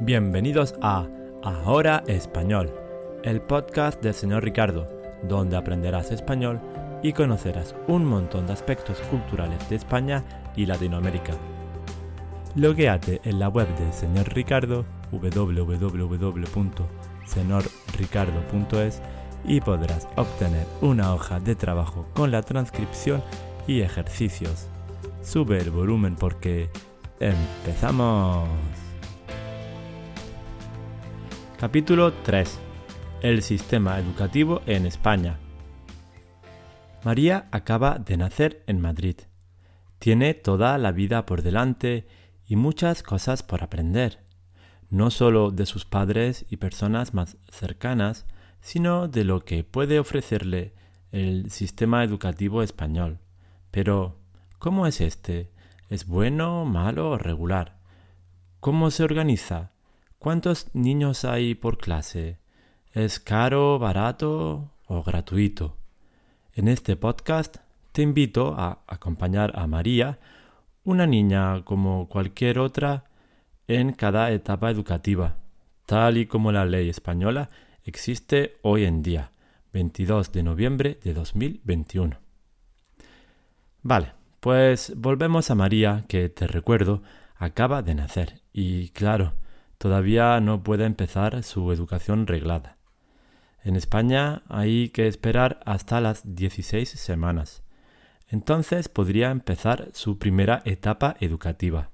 Bienvenidos a Ahora Español, el podcast del señor Ricardo, donde aprenderás español y conocerás un montón de aspectos culturales de España y Latinoamérica. Logueate en la web del señor Ricardo www.senorricardo.es y podrás obtener una hoja de trabajo con la transcripción y ejercicios. Sube el volumen porque empezamos. Capítulo 3. El sistema educativo en España. María acaba de nacer en Madrid. Tiene toda la vida por delante y muchas cosas por aprender, no solo de sus padres y personas más cercanas, sino de lo que puede ofrecerle el sistema educativo español. Pero, ¿cómo es este? ¿Es bueno, malo o regular? ¿Cómo se organiza? ¿Cuántos niños hay por clase? ¿Es caro, barato o gratuito? En este podcast te invito a acompañar a María, una niña como cualquier otra, en cada etapa educativa, tal y como la ley española existe hoy en día, 22 de noviembre de 2021. Vale, pues volvemos a María, que te recuerdo, acaba de nacer y claro, todavía no puede empezar su educación reglada. En España hay que esperar hasta las 16 semanas. Entonces podría empezar su primera etapa educativa,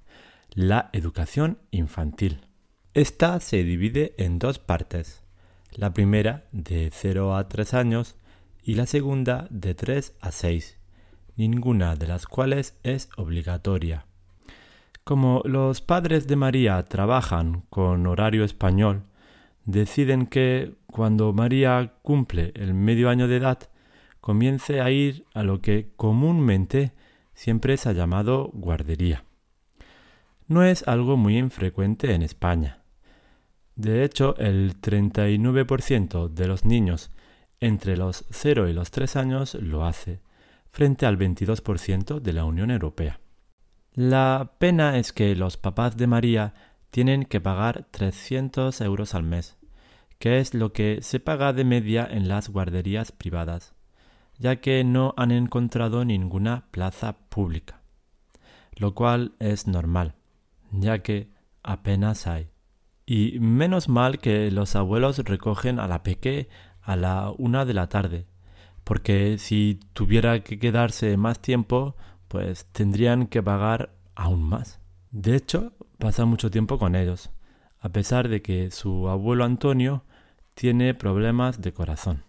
la educación infantil. Esta se divide en dos partes. La primera de 0 a 3 años y la segunda de 3 a 6, ninguna de las cuales es obligatoria. Como los padres de María trabajan con horario español, deciden que cuando María cumple el medio año de edad, comience a ir a lo que comúnmente siempre se ha llamado guardería. No es algo muy infrecuente en España. De hecho, el 39% de los niños entre los 0 y los 3 años lo hace, frente al 22% de la Unión Europea. La pena es que los papás de María tienen que pagar 300 euros al mes, que es lo que se paga de media en las guarderías privadas, ya que no han encontrado ninguna plaza pública, lo cual es normal, ya que apenas hay. Y menos mal que los abuelos recogen a la peque a la una de la tarde, porque si tuviera que quedarse más tiempo, pues tendrían que pagar aún más. De hecho, pasa mucho tiempo con ellos, a pesar de que su abuelo Antonio tiene problemas de corazón.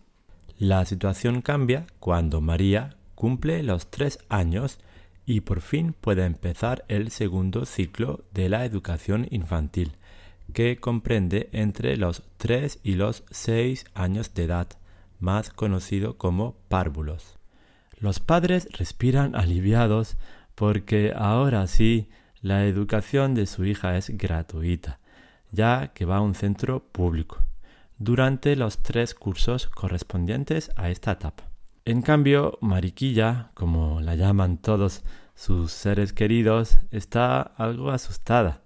La situación cambia cuando María cumple los tres años y por fin puede empezar el segundo ciclo de la educación infantil, que comprende entre los tres y los seis años de edad, más conocido como párvulos. Los padres respiran aliviados porque ahora sí la educación de su hija es gratuita, ya que va a un centro público, durante los tres cursos correspondientes a esta etapa. En cambio, Mariquilla, como la llaman todos sus seres queridos, está algo asustada.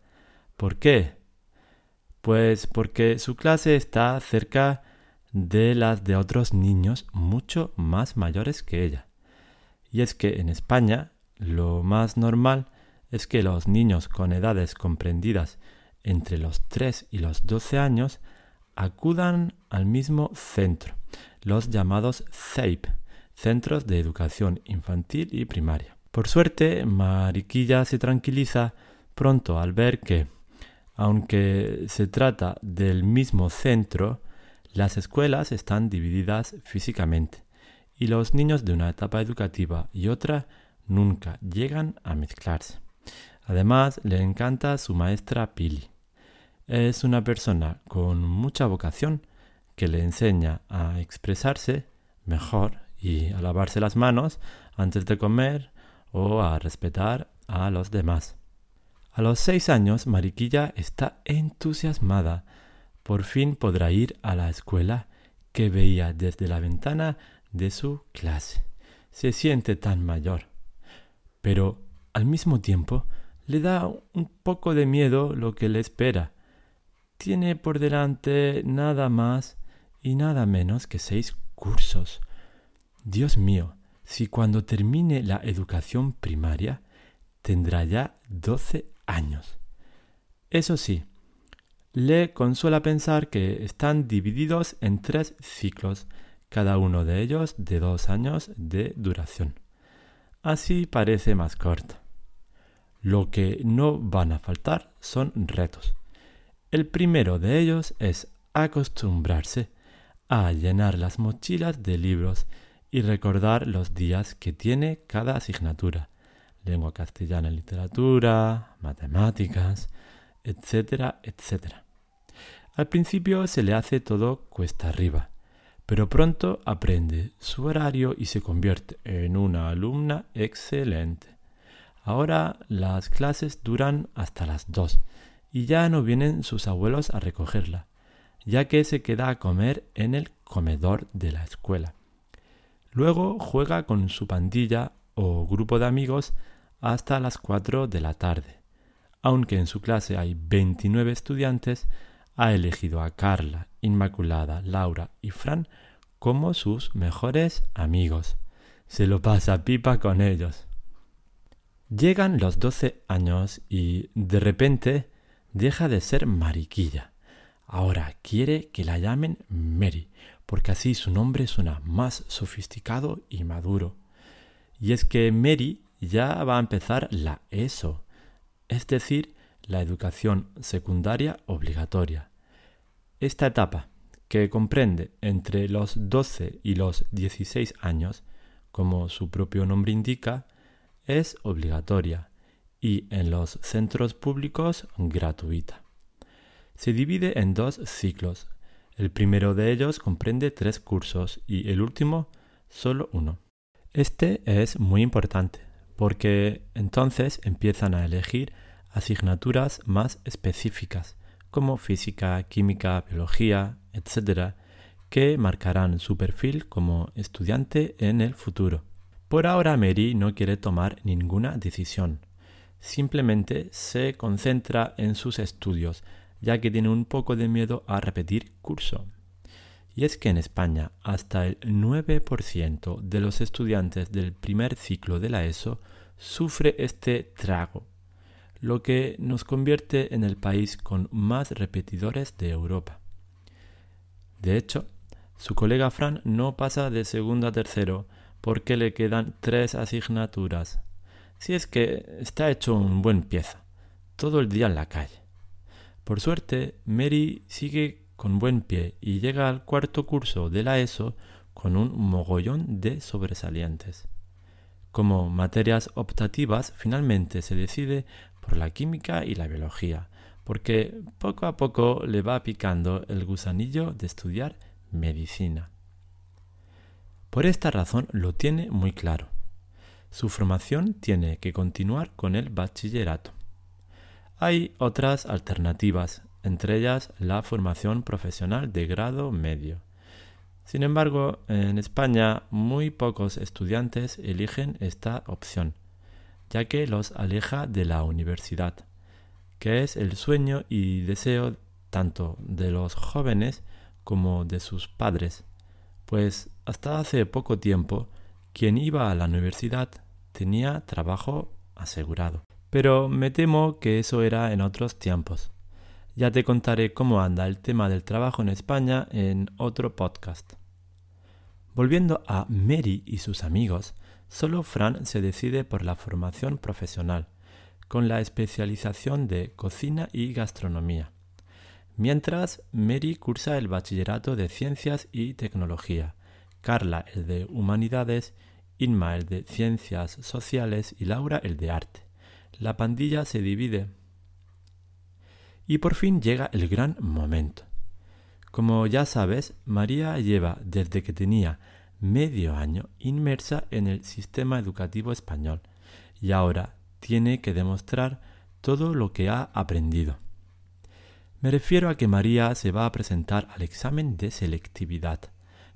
¿Por qué? Pues porque su clase está cerca de las de otros niños mucho más mayores que ella. Y es que en España lo más normal es que los niños con edades comprendidas entre los 3 y los 12 años acudan al mismo centro, los llamados CEIP, Centros de Educación Infantil y Primaria. Por suerte, Mariquilla se tranquiliza pronto al ver que, aunque se trata del mismo centro, las escuelas están divididas físicamente y los niños de una etapa educativa y otra nunca llegan a mezclarse. Además, le encanta su maestra Pili. Es una persona con mucha vocación que le enseña a expresarse mejor y a lavarse las manos antes de comer o a respetar a los demás. A los seis años, Mariquilla está entusiasmada. Por fin podrá ir a la escuela que veía desde la ventana de su clase. Se siente tan mayor. Pero al mismo tiempo le da un poco de miedo lo que le espera. tiene por delante nada más y nada menos que seis cursos. Dios mío, si cuando termine la educación primaria tendrá ya doce años. Eso sí, le consuela pensar que están divididos en tres ciclos, cada uno de ellos de dos años de duración. Así parece más corto. Lo que no van a faltar son retos. El primero de ellos es acostumbrarse a llenar las mochilas de libros y recordar los días que tiene cada asignatura. Lengua castellana, literatura, matemáticas, etcétera, etcétera. Al principio se le hace todo cuesta arriba, pero pronto aprende su horario y se convierte en una alumna excelente. Ahora las clases duran hasta las dos y ya no vienen sus abuelos a recogerla, ya que se queda a comer en el comedor de la escuela. Luego juega con su pandilla o grupo de amigos hasta las 4 de la tarde. Aunque en su clase hay 29 estudiantes, ha elegido a Carla, Inmaculada, Laura y Fran como sus mejores amigos. Se lo pasa pipa con ellos. Llegan los 12 años y de repente deja de ser mariquilla. Ahora quiere que la llamen Mary, porque así su nombre suena más sofisticado y maduro. Y es que Mary ya va a empezar la ESO, es decir, la educación secundaria obligatoria. Esta etapa, que comprende entre los 12 y los 16 años, como su propio nombre indica, es obligatoria y en los centros públicos gratuita. Se divide en dos ciclos. El primero de ellos comprende tres cursos y el último solo uno. Este es muy importante porque entonces empiezan a elegir asignaturas más específicas como física, química, biología, etc., que marcarán su perfil como estudiante en el futuro. Por ahora Mary no quiere tomar ninguna decisión. Simplemente se concentra en sus estudios, ya que tiene un poco de miedo a repetir curso. Y es que en España hasta el 9% de los estudiantes del primer ciclo de la ESO sufre este trago, lo que nos convierte en el país con más repetidores de Europa. De hecho, su colega Fran no pasa de segundo a tercero porque le quedan tres asignaturas. Si es que está hecho un buen pieza, todo el día en la calle. Por suerte, Mary sigue con buen pie y llega al cuarto curso de la ESO con un mogollón de sobresalientes. Como materias optativas, finalmente se decide por la química y la biología, porque poco a poco le va picando el gusanillo de estudiar medicina. Por esta razón lo tiene muy claro. Su formación tiene que continuar con el bachillerato. Hay otras alternativas, entre ellas la formación profesional de grado medio. Sin embargo, en España muy pocos estudiantes eligen esta opción, ya que los aleja de la universidad, que es el sueño y deseo tanto de los jóvenes como de sus padres, pues hasta hace poco tiempo quien iba a la universidad tenía trabajo asegurado. Pero me temo que eso era en otros tiempos. Ya te contaré cómo anda el tema del trabajo en España en otro podcast. Volviendo a Mary y sus amigos, solo Fran se decide por la formación profesional, con la especialización de cocina y gastronomía. Mientras, Mary cursa el bachillerato de ciencias y tecnología, Carla el de humanidades, Inma el de ciencias sociales y Laura el de arte. La pandilla se divide. Y por fin llega el gran momento. Como ya sabes, María lleva desde que tenía medio año inmersa en el sistema educativo español y ahora tiene que demostrar todo lo que ha aprendido. Me refiero a que María se va a presentar al examen de selectividad,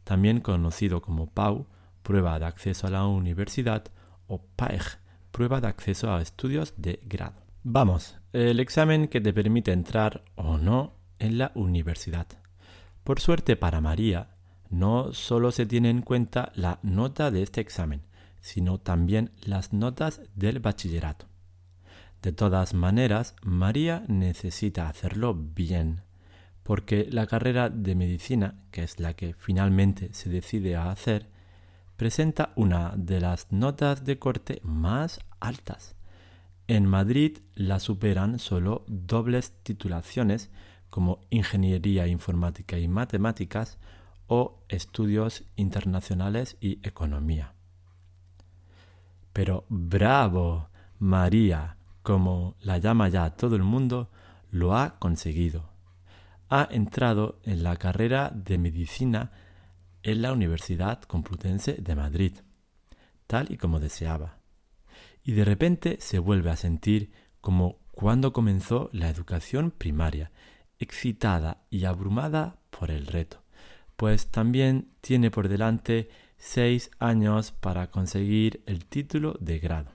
también conocido como PAU, prueba de acceso a la universidad, o PAEG, prueba de acceso a estudios de grado. Vamos, el examen que te permite entrar o no en la universidad. Por suerte para María, no solo se tiene en cuenta la nota de este examen, sino también las notas del bachillerato. De todas maneras, María necesita hacerlo bien, porque la carrera de medicina, que es la que finalmente se decide a hacer, presenta una de las notas de corte más altas. En Madrid la superan solo dobles titulaciones como Ingeniería Informática y Matemáticas o Estudios Internacionales y Economía. Pero bravo, María, como la llama ya todo el mundo, lo ha conseguido. Ha entrado en la carrera de medicina en la Universidad Complutense de Madrid, tal y como deseaba. Y de repente se vuelve a sentir como cuando comenzó la educación primaria, excitada y abrumada por el reto, pues también tiene por delante seis años para conseguir el título de grado.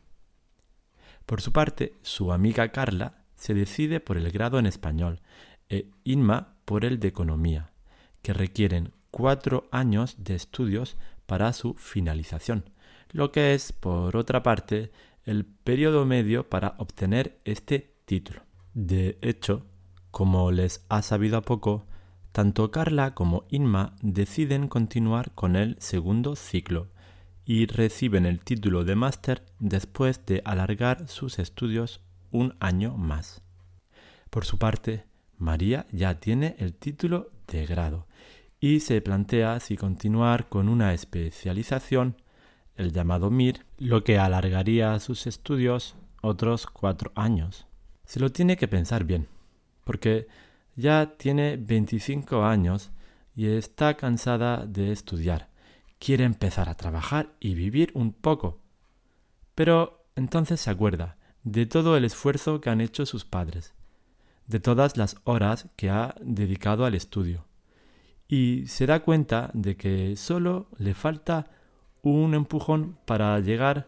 Por su parte, su amiga Carla se decide por el grado en español e Inma por el de economía, que requieren cuatro años de estudios para su finalización, lo que es, por otra parte, el periodo medio para obtener este título. De hecho, como les ha sabido a poco, tanto Carla como Inma deciden continuar con el segundo ciclo y reciben el título de máster después de alargar sus estudios un año más. Por su parte, María ya tiene el título de grado y se plantea si continuar con una especialización, el llamado MIR, lo que alargaría sus estudios otros cuatro años. Se lo tiene que pensar bien, porque ya tiene 25 años y está cansada de estudiar. Quiere empezar a trabajar y vivir un poco. Pero entonces se acuerda de todo el esfuerzo que han hecho sus padres, de todas las horas que ha dedicado al estudio, y se da cuenta de que solo le falta un empujón para llegar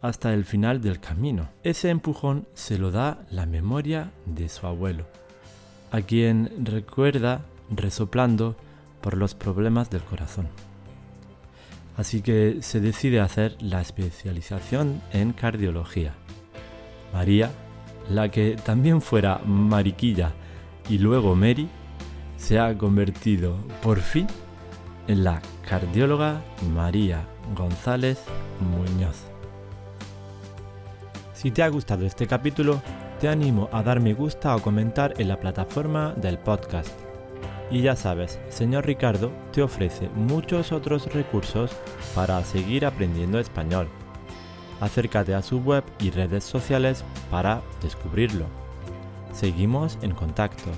hasta el final del camino. Ese empujón se lo da la memoria de su abuelo a quien recuerda resoplando por los problemas del corazón. Así que se decide hacer la especialización en cardiología. María, la que también fuera Mariquilla y luego Mary, se ha convertido por fin la cardióloga María González Muñoz. Si te ha gustado este capítulo, te animo a dar me gusta o comentar en la plataforma del podcast. Y ya sabes, señor Ricardo te ofrece muchos otros recursos para seguir aprendiendo español. Acércate a su web y redes sociales para descubrirlo. Seguimos en contacto.